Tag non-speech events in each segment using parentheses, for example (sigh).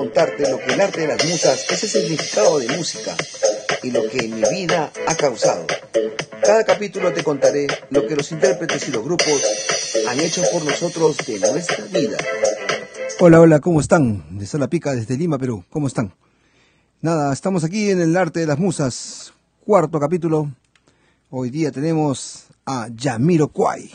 contarte lo que el arte de las musas es el significado de música y lo que en mi vida ha causado. Cada capítulo te contaré lo que los intérpretes y los grupos han hecho por nosotros de nuestra vida. Hola, hola, ¿cómo están? De la Pica desde Lima, Perú. ¿Cómo están? Nada, estamos aquí en el arte de las musas, cuarto capítulo. Hoy día tenemos a Yamiro Kwai.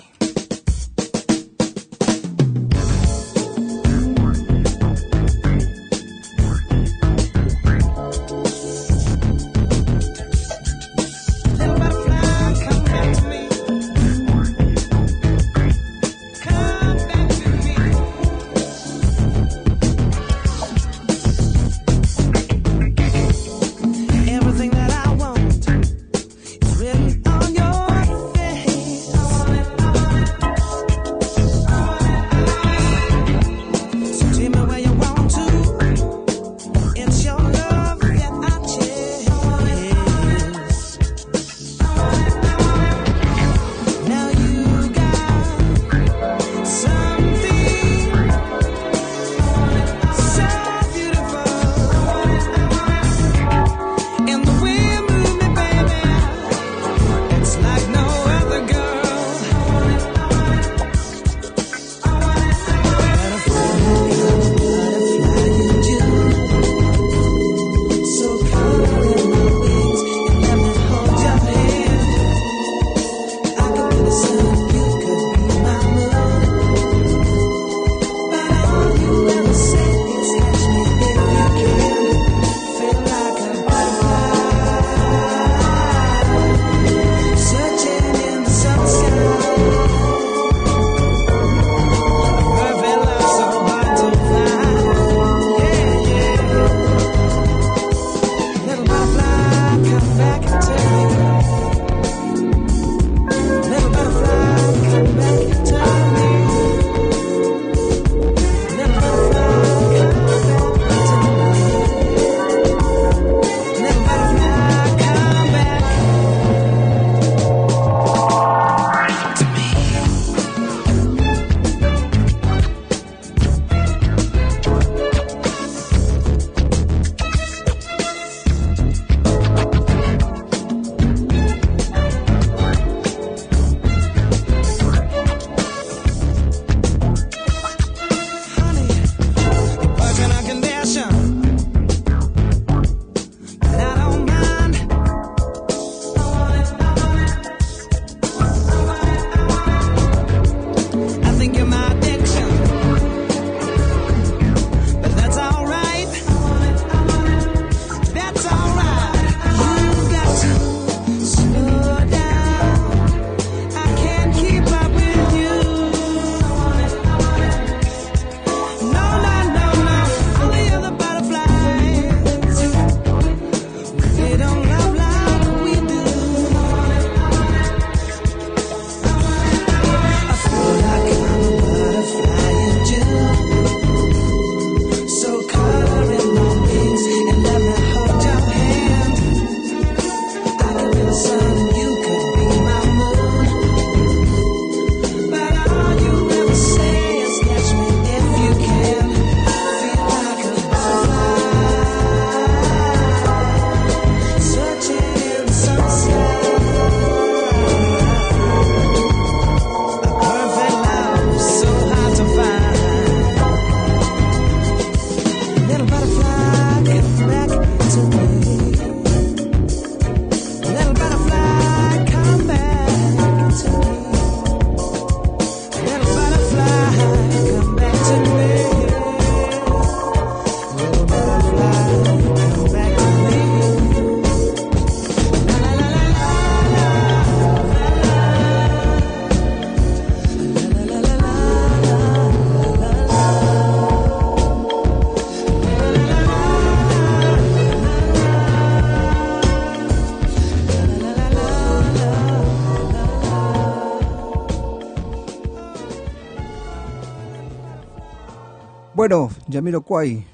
Bueno, Yamiro Kwai,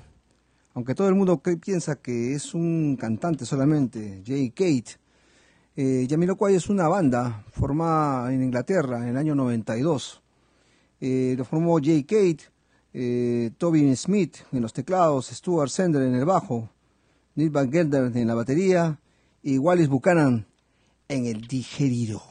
aunque todo el mundo piensa que es un cantante solamente, Jay Kate, eh, Kwai es una banda formada en Inglaterra en el año 92. Eh, lo formó Jay Kate, eh, Tobin Smith en los teclados, Stuart Sender en el bajo, Neil Van Gelder en la batería y Wallis Buchanan en el digerido.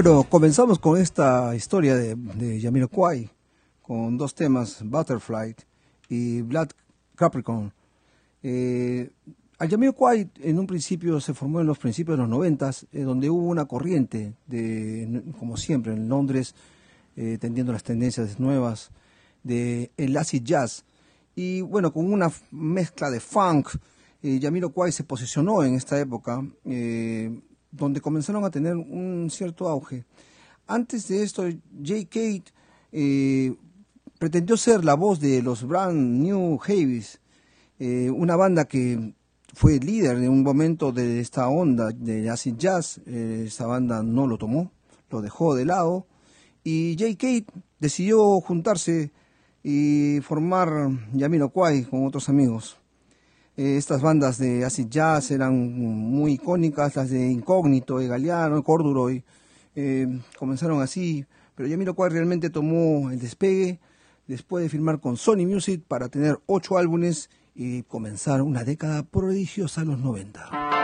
Bueno, comenzamos con esta historia de, de Jamiroquai, con dos temas, Butterfly y Black Capricorn. Eh, al Jamiroquai en un principio se formó en los principios de los noventas, eh, donde hubo una corriente, de, como siempre en Londres, eh, tendiendo las tendencias nuevas de el acid jazz. Y bueno, con una mezcla de funk, eh, Jamiroquai se posicionó en esta época eh, donde comenzaron a tener un cierto auge. Antes de esto, Jay Kate eh, pretendió ser la voz de los Brand New Heavies, eh, una banda que fue líder en un momento de esta onda de acid jazz. Eh, esta banda no lo tomó, lo dejó de lado. Y Jay Kate decidió juntarse y formar Jamiroquai con otros amigos. Eh, estas bandas de acid jazz eran muy icónicas, las de Incógnito, de Galeano, Corduroy, eh, comenzaron así, pero Jamiroquai realmente tomó el despegue después de firmar con Sony Music para tener ocho álbumes y comenzar una década prodigiosa en los 90.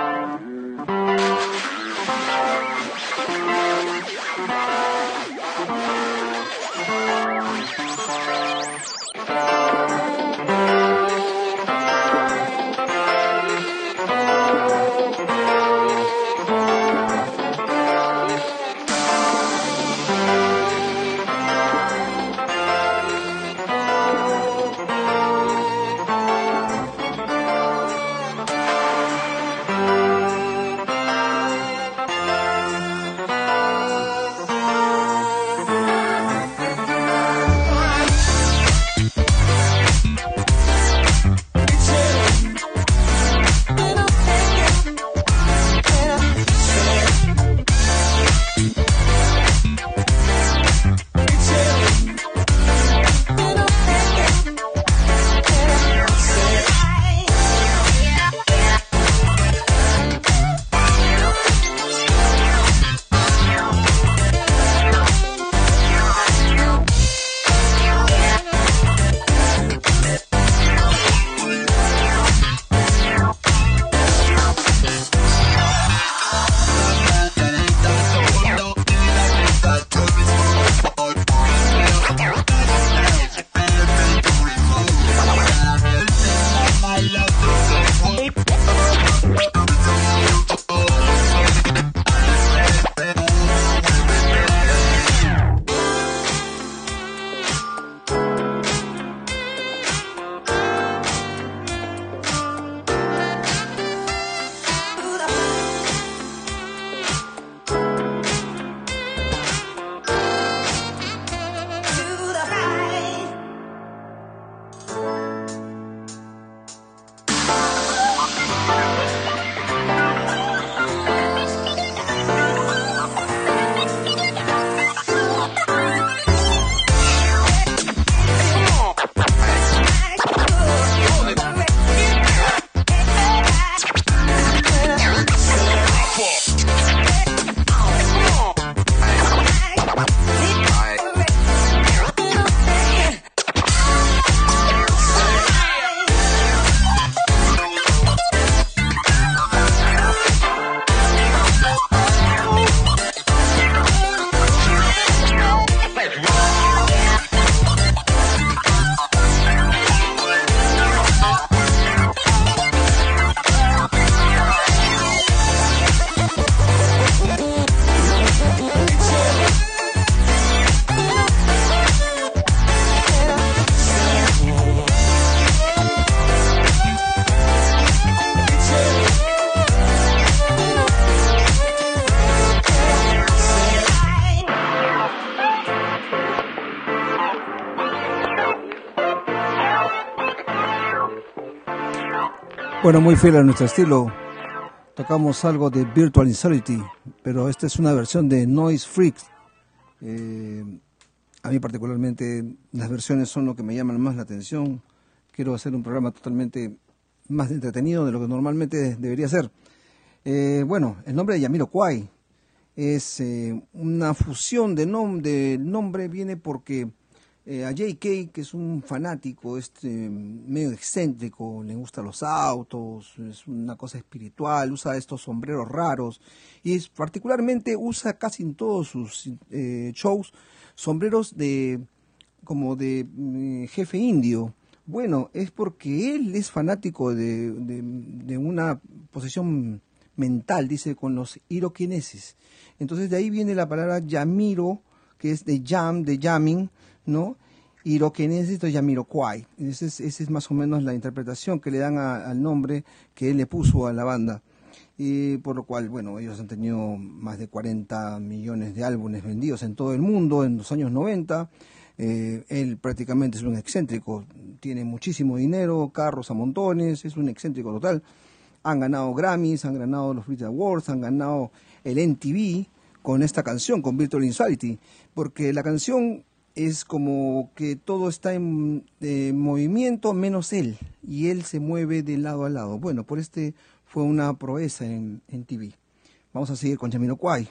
Bueno, muy fiel a nuestro estilo. Tocamos algo de Virtual Insanity, pero esta es una versión de Noise Freaks. Eh, a mí particularmente las versiones son lo que me llaman más la atención. Quiero hacer un programa totalmente más entretenido de lo que normalmente debería ser. Eh, bueno, el nombre de Yamiro Kwai es eh, una fusión de nombre. El nombre viene porque eh, a JK, que es un fanático, este medio excéntrico, le gustan los autos, es una cosa espiritual, usa estos sombreros raros y es, particularmente usa casi en todos sus eh, shows sombreros de como de mm, jefe indio. Bueno, es porque él es fanático de, de, una posesión mental, dice, con los iroquineses. Entonces de ahí viene la palabra yamiro, que es de jam, de jamming, ¿no? Iroquenesis de Yamiroquai. Esa es, esa es más o menos la interpretación que le dan al nombre que él le puso a la banda. Y por lo cual, bueno, ellos han tenido más de 40 millones de álbumes vendidos en todo el mundo en los años 90. Eh, él prácticamente es un excéntrico, tiene muchísimo dinero, carros a montones, es un excéntrico total. Han ganado Grammys, han ganado los Brit Awards, han ganado el NTV con esta canción, con Virtual Insanity, porque la canción es como que todo está en movimiento menos él, y él se mueve de lado a lado. Bueno, por este fue una proeza en, en TV. Vamos a seguir con Kwai.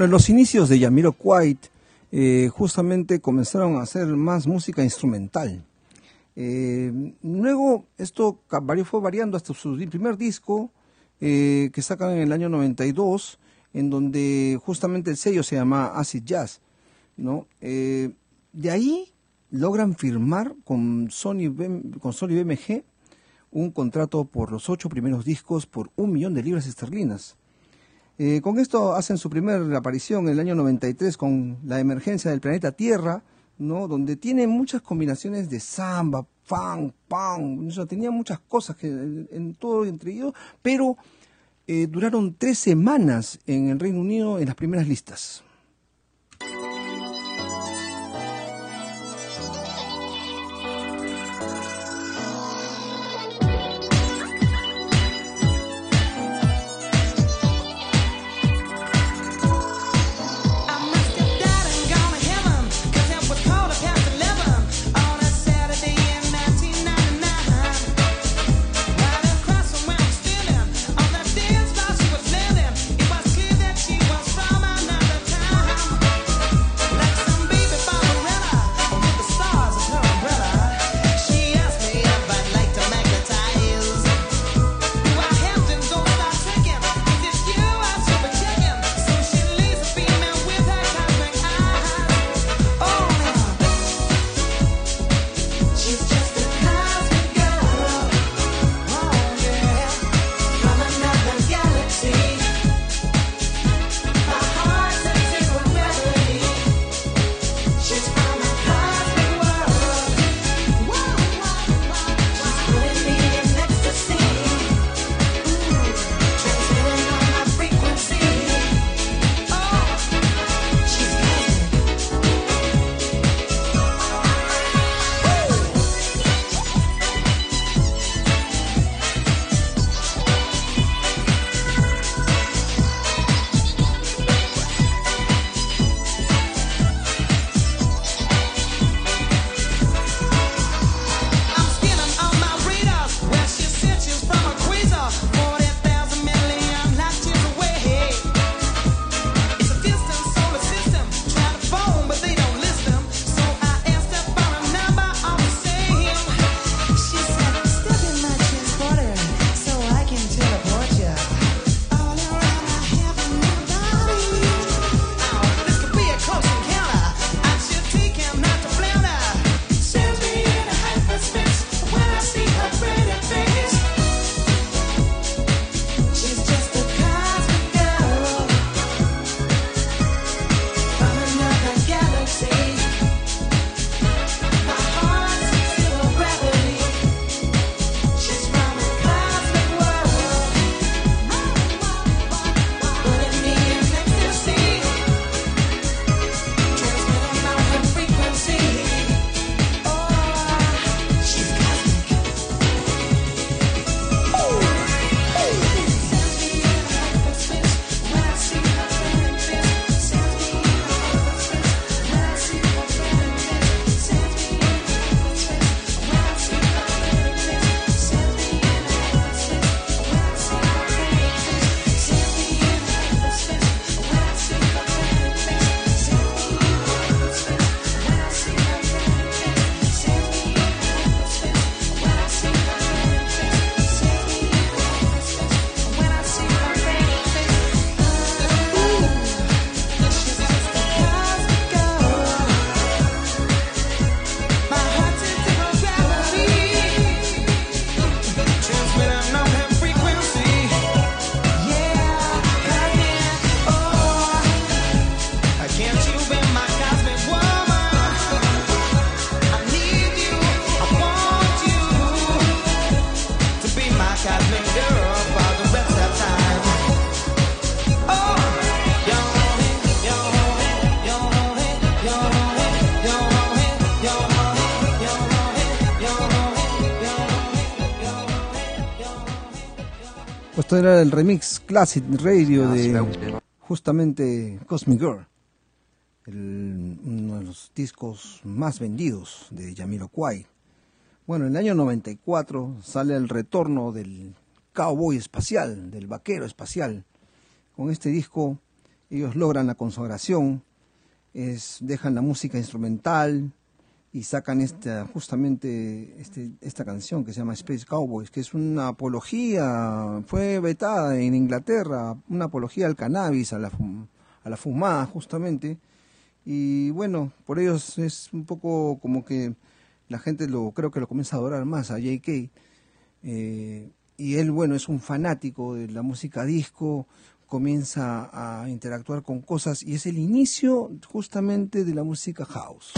Bueno, en los inicios de Yamiro White eh, justamente comenzaron a hacer más música instrumental. Eh, luego esto fue variando hasta su primer disco eh, que sacan en el año 92, en donde justamente el sello se llama Acid Jazz. ¿no? de ahí logran firmar con Sony, con Sony BMG un contrato por los ocho primeros discos por un millón de libras esterlinas. Eh, con esto hacen su primera aparición en el año 93 con La emergencia del planeta Tierra, ¿no? donde tiene muchas combinaciones de samba, funk, punk, o tenía muchas cosas que, en, todo entre ellos, pero eh, duraron tres semanas en el Reino Unido en las primeras listas. Esto era el remix Classic Radio de justamente Cosmic Girl, uno de los discos más vendidos de Kwai. Bueno, en el año 94 sale el retorno del cowboy espacial, del vaquero espacial, con este disco ellos logran la consagración, es, dejan la música instrumental y sacan esta, justamente este, esta canción que se llama Space Cowboys, que es una apología, fue vetada en Inglaterra, una apología al cannabis, a la, a la fumada justamente, y bueno, por ellos es un poco como que la gente lo creo que lo comienza a adorar más a J.K. Eh, y él, bueno, es un fanático de la música disco, comienza a interactuar con cosas y es el inicio justamente de la música house.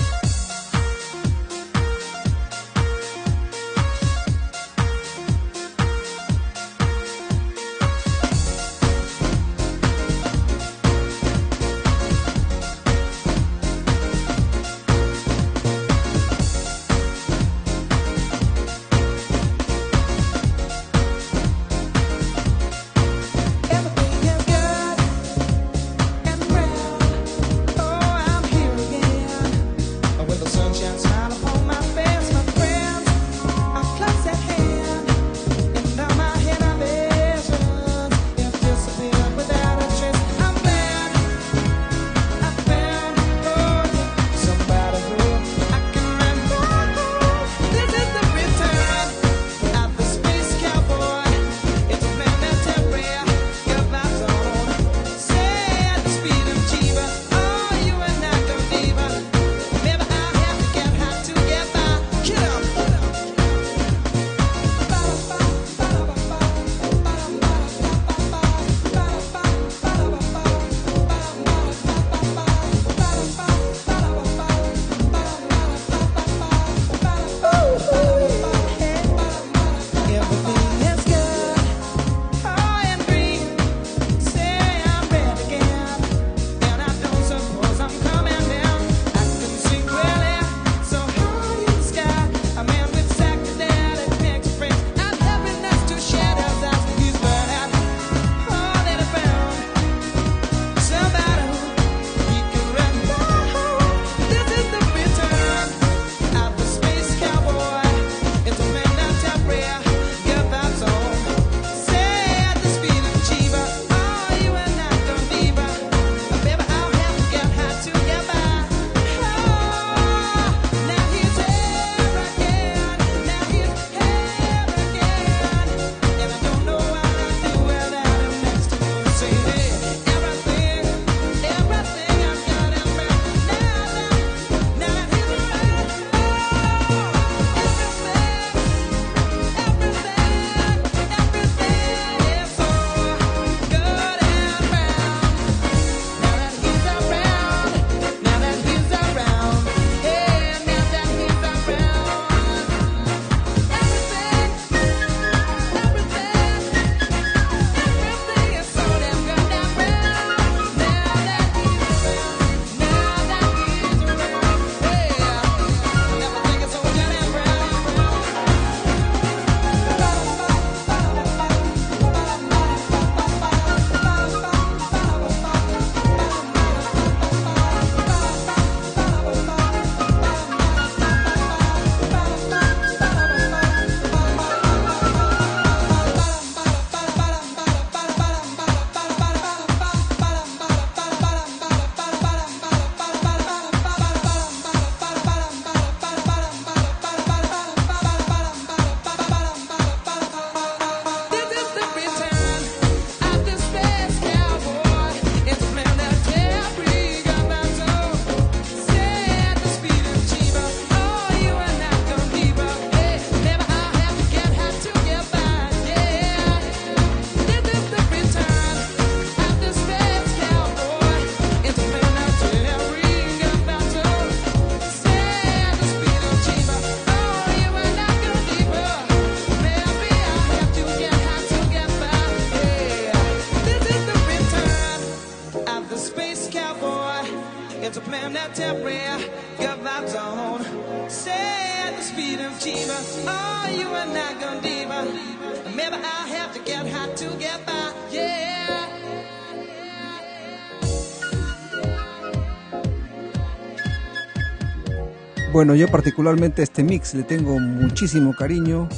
Bueno, yo particularmente este mix le tengo muchísimo cariño.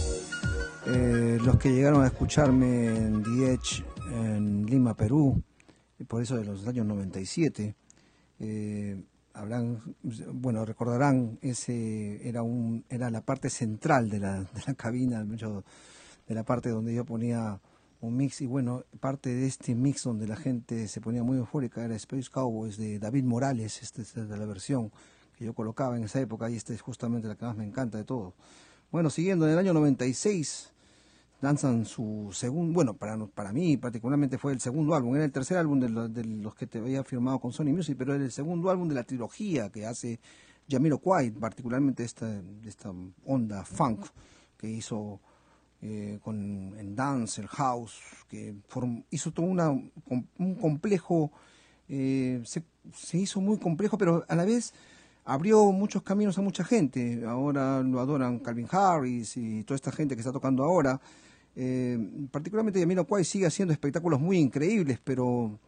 Eh, los que llegaron a escucharme en Edge, en Lima, Perú, por eso de los años 97. habrán, bueno, recordarán, ese era un era la parte central de la, de la cabina, de la parte donde yo ponía un mix y bueno, parte de este mix donde la gente se ponía muy eufórica era Space Cowboys de David Morales, esta es la versión que yo colocaba en esa época y esta es justamente la que más me encanta de todo. Bueno, siguiendo, en el año 96 lanzan su segundo, bueno, para, para mí particularmente fue el segundo álbum, era el tercer álbum de, los, que te había firmado con Sony Music, pero era el segundo álbum de la trilogía que hace Jamiro White, particularmente esta, esta onda funk que hizo eh, con en dance, el house, que hizo todo una, un complejo, eh, se, se, hizo muy complejo, pero a la vez abrió muchos caminos a mucha gente. Ahora lo adoran Calvin Harris y toda esta gente que está tocando ahora. Eh, particularmente Yamiro Kwai sigue haciendo espectáculos muy increíbles, pero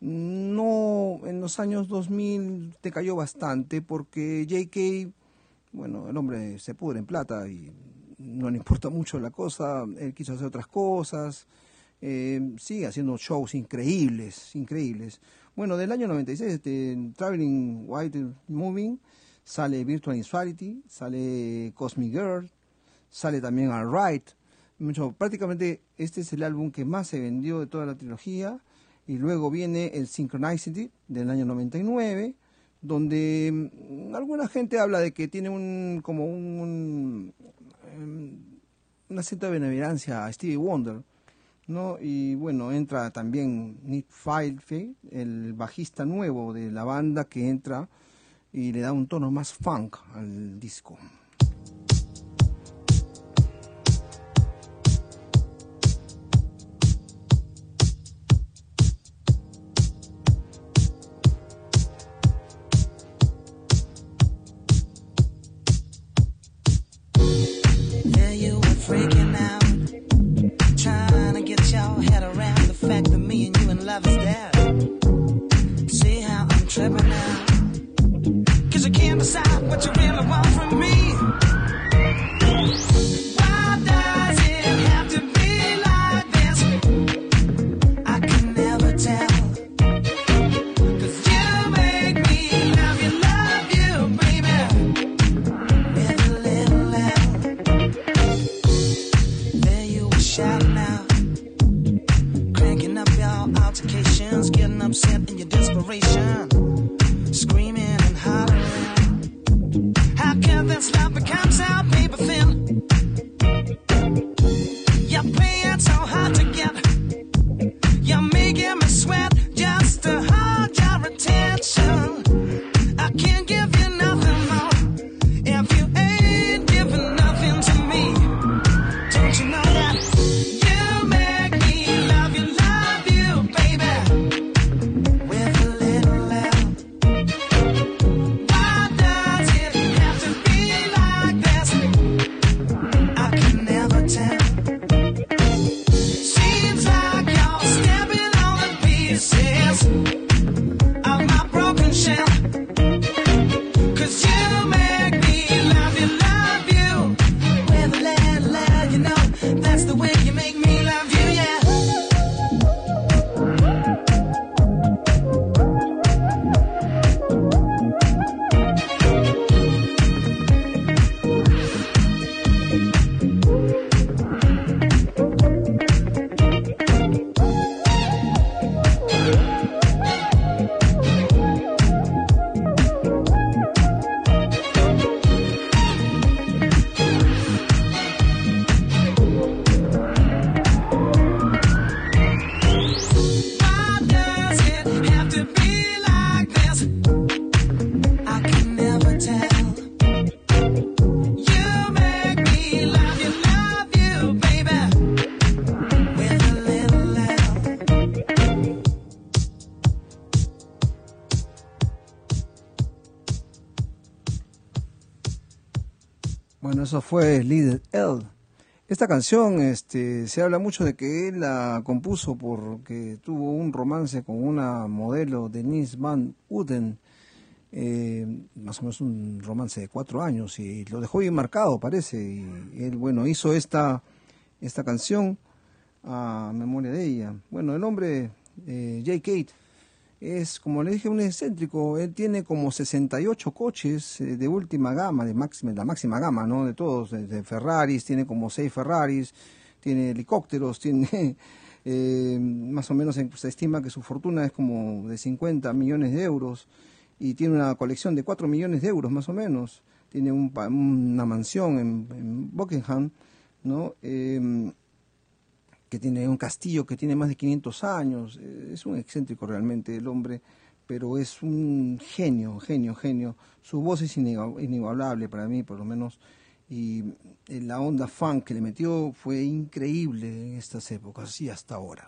no en los años 2000 te cayó bastante porque J.K., bueno, el hombre se pudre en plata y no le (laughs) importa mucho la cosa, él quiso hacer otras cosas, eh, sigue haciendo shows increíbles, increíbles. Bueno, del año 96, este, Traveling White Moving, sale Virtual Insanity, sale Cosmic Girl, sale también Alright. Mucho, prácticamente este es el álbum que más se vendió de toda la trilogía. Y luego viene el Synchronicity del año 99, donde mm, alguna gente habla de que tiene un como un, Em, una cierta benevolencia a Stevie Wonder, ¿no? Y bueno, entra también Nick Filfe, el bajista nuevo de la banda que entra y le da un tono más funk al disco. Fue Little L. Esta canción este, se habla mucho de que él la compuso porque tuvo un romance con una modelo, Denise Van Uden, eh, más o menos un romance de cuatro años, y lo dejó bien marcado, parece. Y él, bueno, hizo esta, esta canción a memoria de ella. Bueno, el hombre, eh, Jay Kate, es, como le dije, un excéntrico. Él tiene como 68 coches eh, de última gama, de máxima, la máxima gama, ¿no? De todos, de, Ferraris, tiene como 6 Ferraris, tiene helicópteros, (laughs) tiene... Eh, más o menos se estima que su fortuna es como de 50 millones de euros y tiene una colección de 4 millones de euros más o menos. Tiene una mansión en, Buckingham, ¿no? Em, que tiene un castillo que tiene más de 500 años. Eh, es un excéntrico realmente el hombre, pero es un genio, genio, genio. Su voz es inigualable para mí, por lo menos. Y eh, la onda funk que le metió fue increíble en estas épocas y hasta ahora.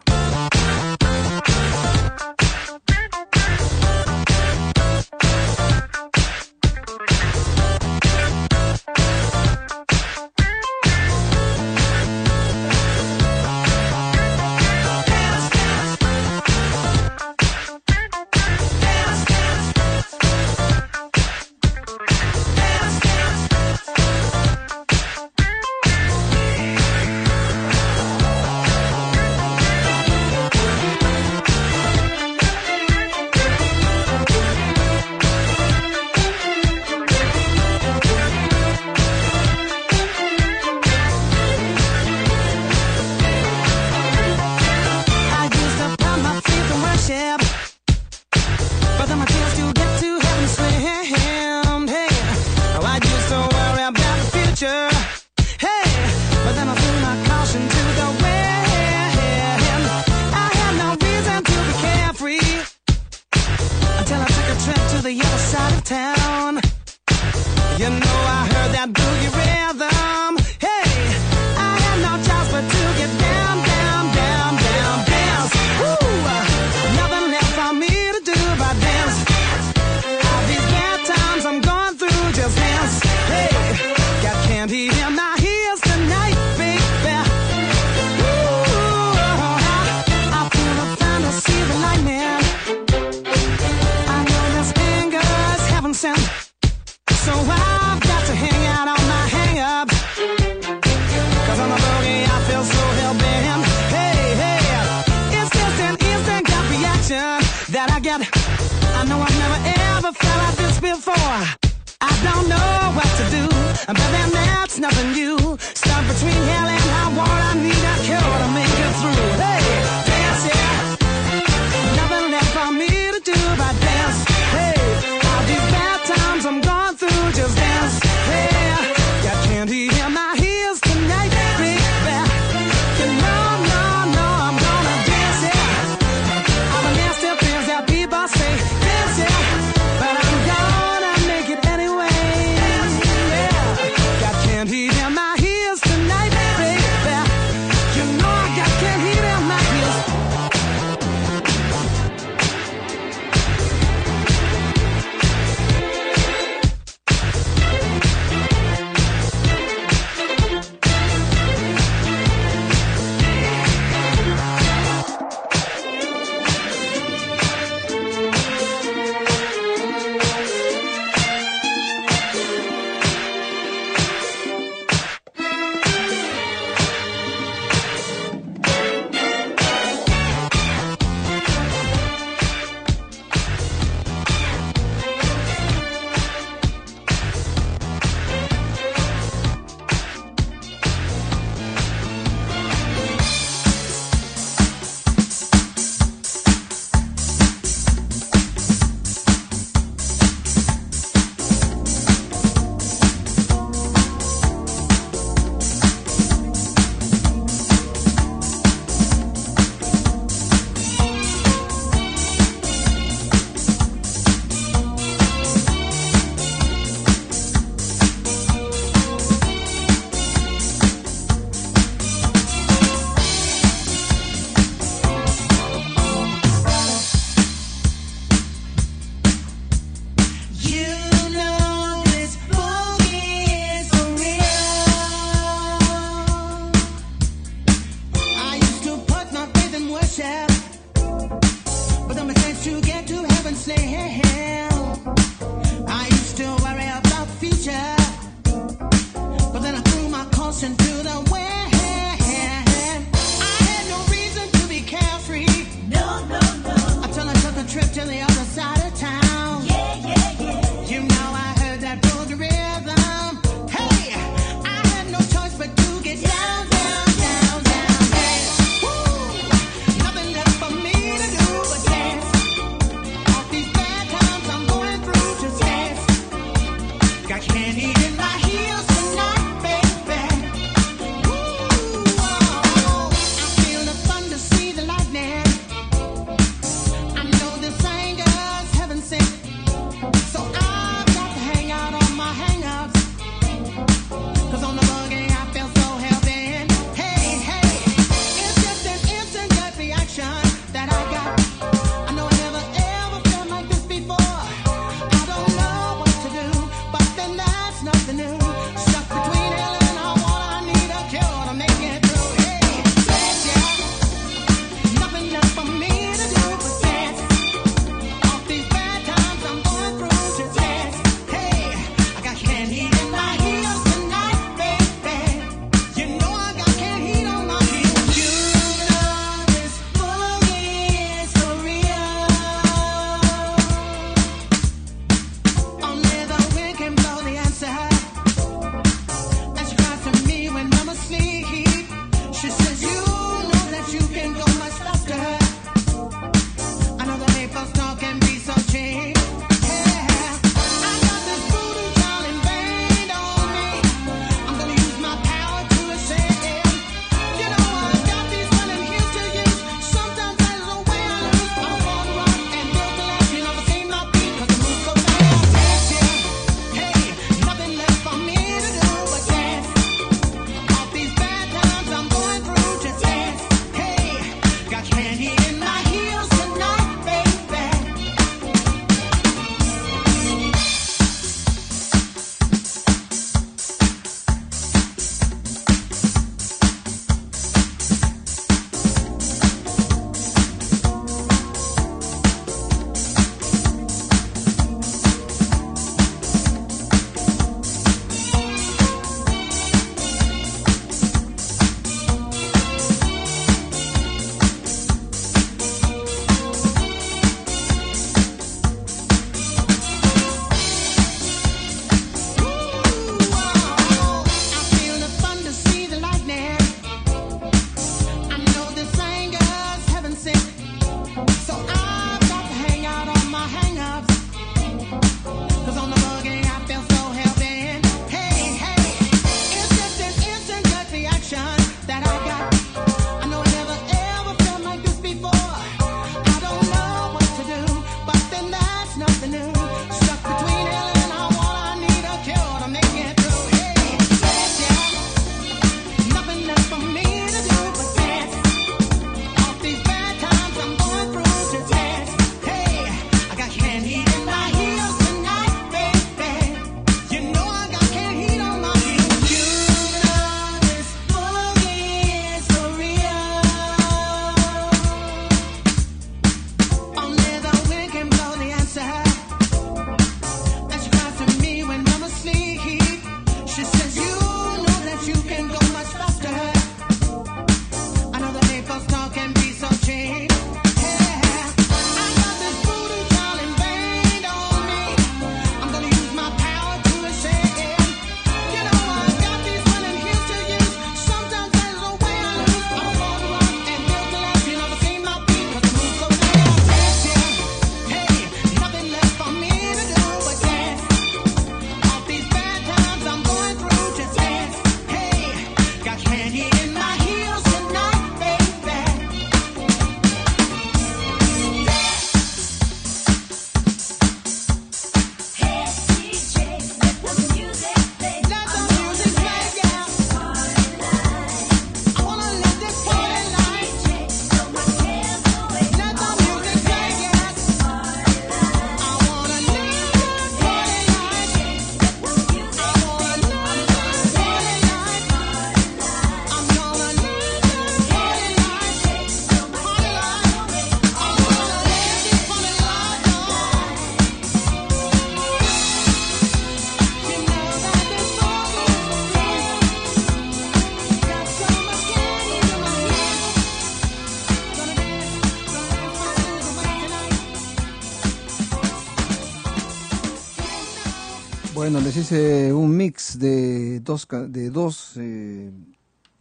Hice un mix de dos, de dos eh,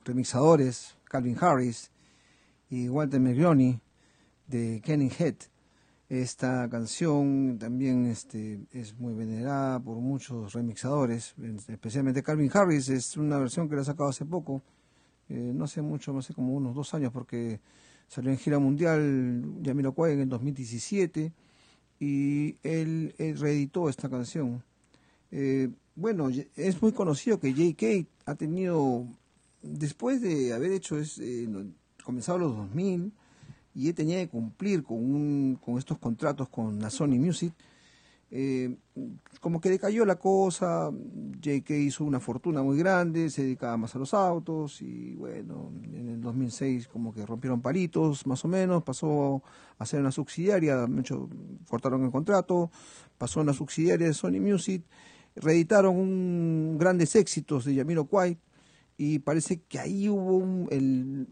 remixadores, Calvin Harris y Walter McGroney de Kenny Head. Esta canción también este, es muy venerada por muchos remixadores, especialmente Calvin Harris. Es una versión que la ha sacado hace poco, eh, no sé mucho, no sé como unos dos años, porque salió en gira mundial Jamiroquai en el 2017 y él, reeditó esta canción. Eh, bueno, es muy conocido que J.K. ha tenido, después de haber hecho, es, eh, comenzado los 2000, y él tenía que cumplir con, un, con estos contratos con la Sony Music, eh, como que decayó la cosa, J.K. hizo una fortuna muy grande, se dedicaba más a los autos y bueno, en el 2006 como que rompieron palitos más o menos, pasó a ser una subsidiaria, mucho, cortaron el contrato, pasó a una subsidiaria de Sony Music, reeditaron un, grandes éxitos de Yamiro Kwai y parece que ahí hubo el,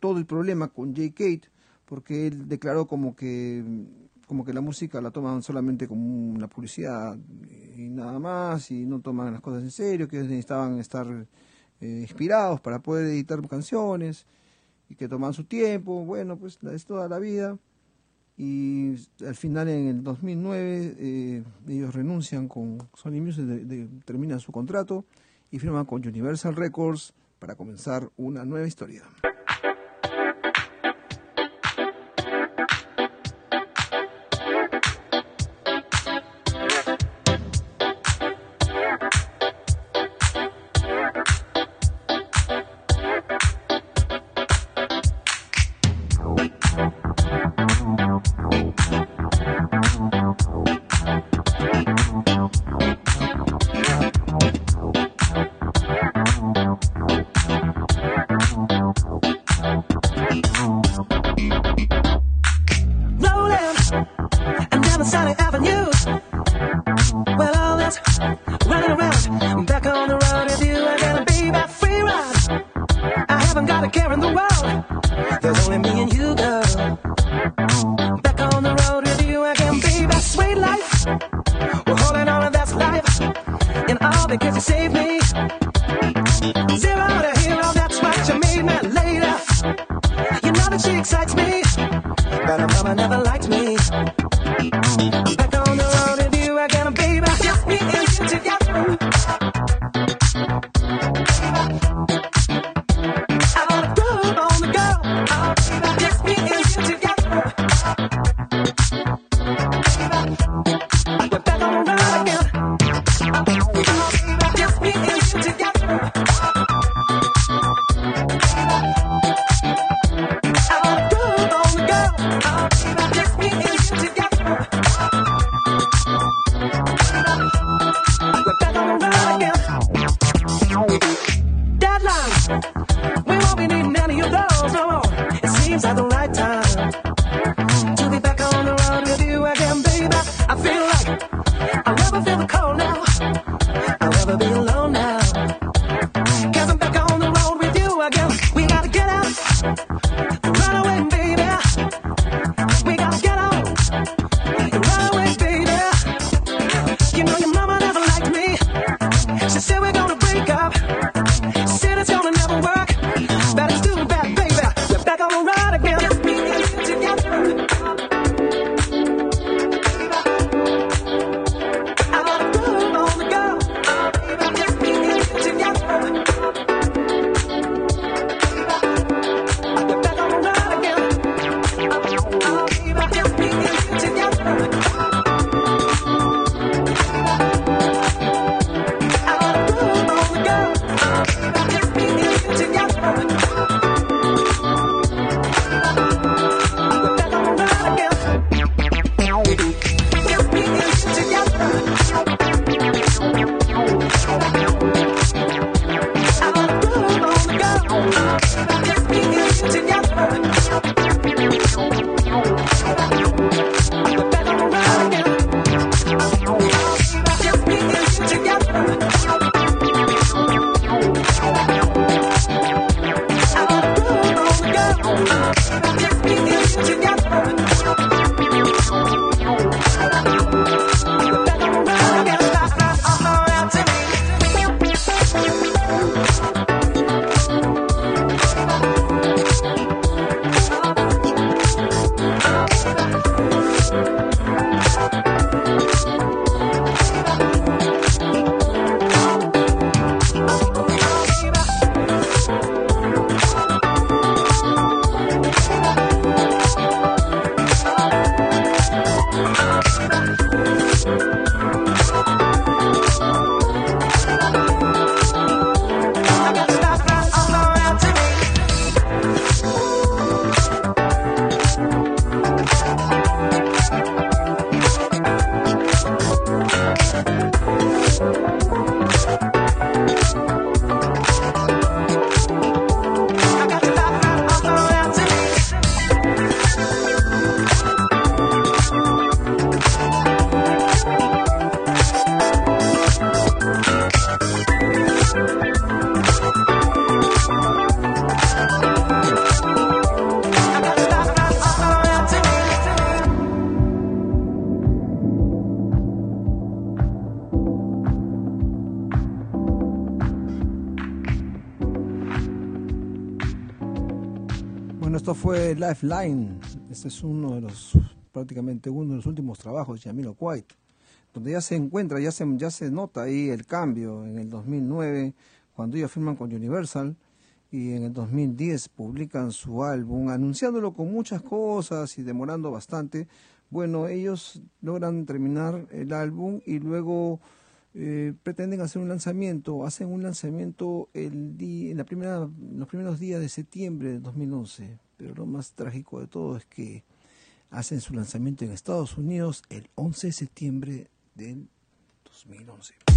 todo el problema con J.K porque él declaró como que como que la música la toman solamente como una publicidad y nada más y no toman las cosas en serio, que necesitaban estar eh, inspirados para poder editar canciones y que toman su tiempo, bueno, pues es toda la vida y al final en el 2009 eh, ellos renuncian con Sony Music, terminan su contrato y firman con Universal Records para comenzar una nueva historia. to me, not later. You know that she excites me, but I'm never fue Lifeline. Este es uno de los, prácticamente uno de los últimos trabajos de Yamilo White, donde ya se encuentra, ya se, ya se nota ahí el cambio en el 2009, cuando ellos firman con Universal, y en el 2010 publican su álbum, anunciándolo con muchas cosas y demorando bastante. Bueno, ellos logran terminar el álbum y luego eh, pretenden hacer un lanzamiento, hacen un lanzamiento el día, en la primera, los primeros días de septiembre de 2011, pero lo más trágico de todo es que hacen su lanzamiento en Estados Unidos el 11 de septiembre del 2011.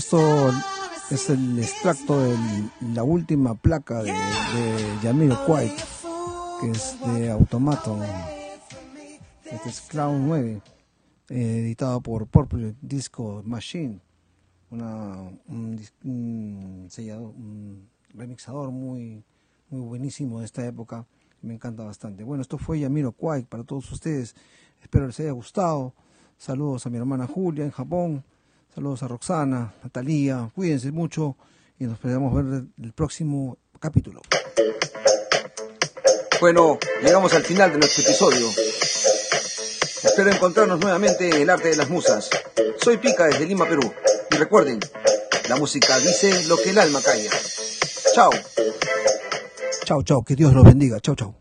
Esto es el extracto de la última placa de, de Yamil White, que es de Automaton. Este es Clown 9, editado por Purple Disco Machine, una, un, sellador, un remixador muy, muy buenísimo de esta época. Me encanta bastante. Bueno, esto fue Yamiro White para todos ustedes. Espero les haya gustado. Saludos a mi hermana Julia en Japón. Saludos a Roxana, Natalia, cuídense mucho y nos esperamos ver el próximo capítulo. Bueno, llegamos al final de nuestro episodio. Espero encontrarnos nuevamente en el arte de las musas. Soy Pica desde Lima, Perú. Y recuerden, La música dice lo que el alma calla. Chao. Chao, chao. Que Dios los bendiga. Chao, chao.